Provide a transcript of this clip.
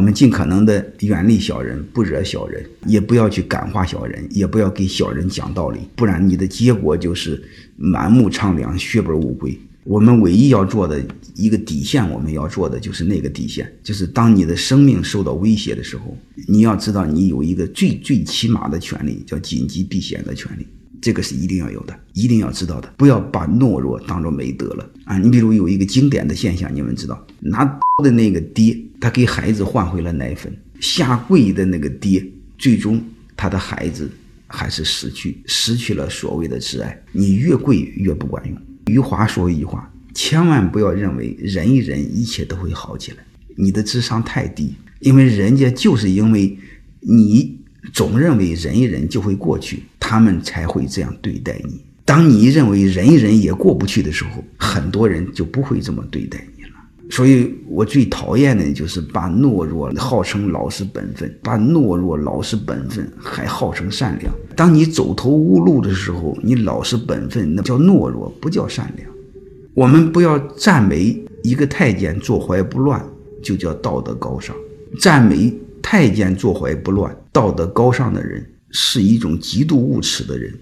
我们尽可能的远离小人，不惹小人，也不要去感化小人，也不要给小人讲道理，不然你的结果就是满目苍凉，血本无归。我们唯一要做的一个底线，我们要做的就是那个底线，就是当你的生命受到威胁的时候，你要知道你有一个最最起码的权利，叫紧急避险的权利，这个是一定要有的，一定要知道的，不要把懦弱当做美德了啊！你比如有一个经典的现象，你们知道，拿刀的那个爹，他给孩子换回了奶粉；下跪的那个爹，最终他的孩子还是失去，失去了所谓的挚爱。你越跪越不管用。余华说一句话：千万不要认为忍一忍一切都会好起来，你的智商太低。因为人家就是因为你总认为忍一忍就会过去，他们才会这样对待你。当你认为忍一忍也过不去的时候，很多人就不会这么对待你了。所以我最讨厌的就是把懦弱号称老实本分，把懦弱老实本分还号称善良。当你走投无路的时候，你老实本分那叫懦弱，不叫善良。我们不要赞美一个太监坐怀不乱，就叫道德高尚。赞美太监坐怀不乱、道德高尚的人，是一种极度无耻的人。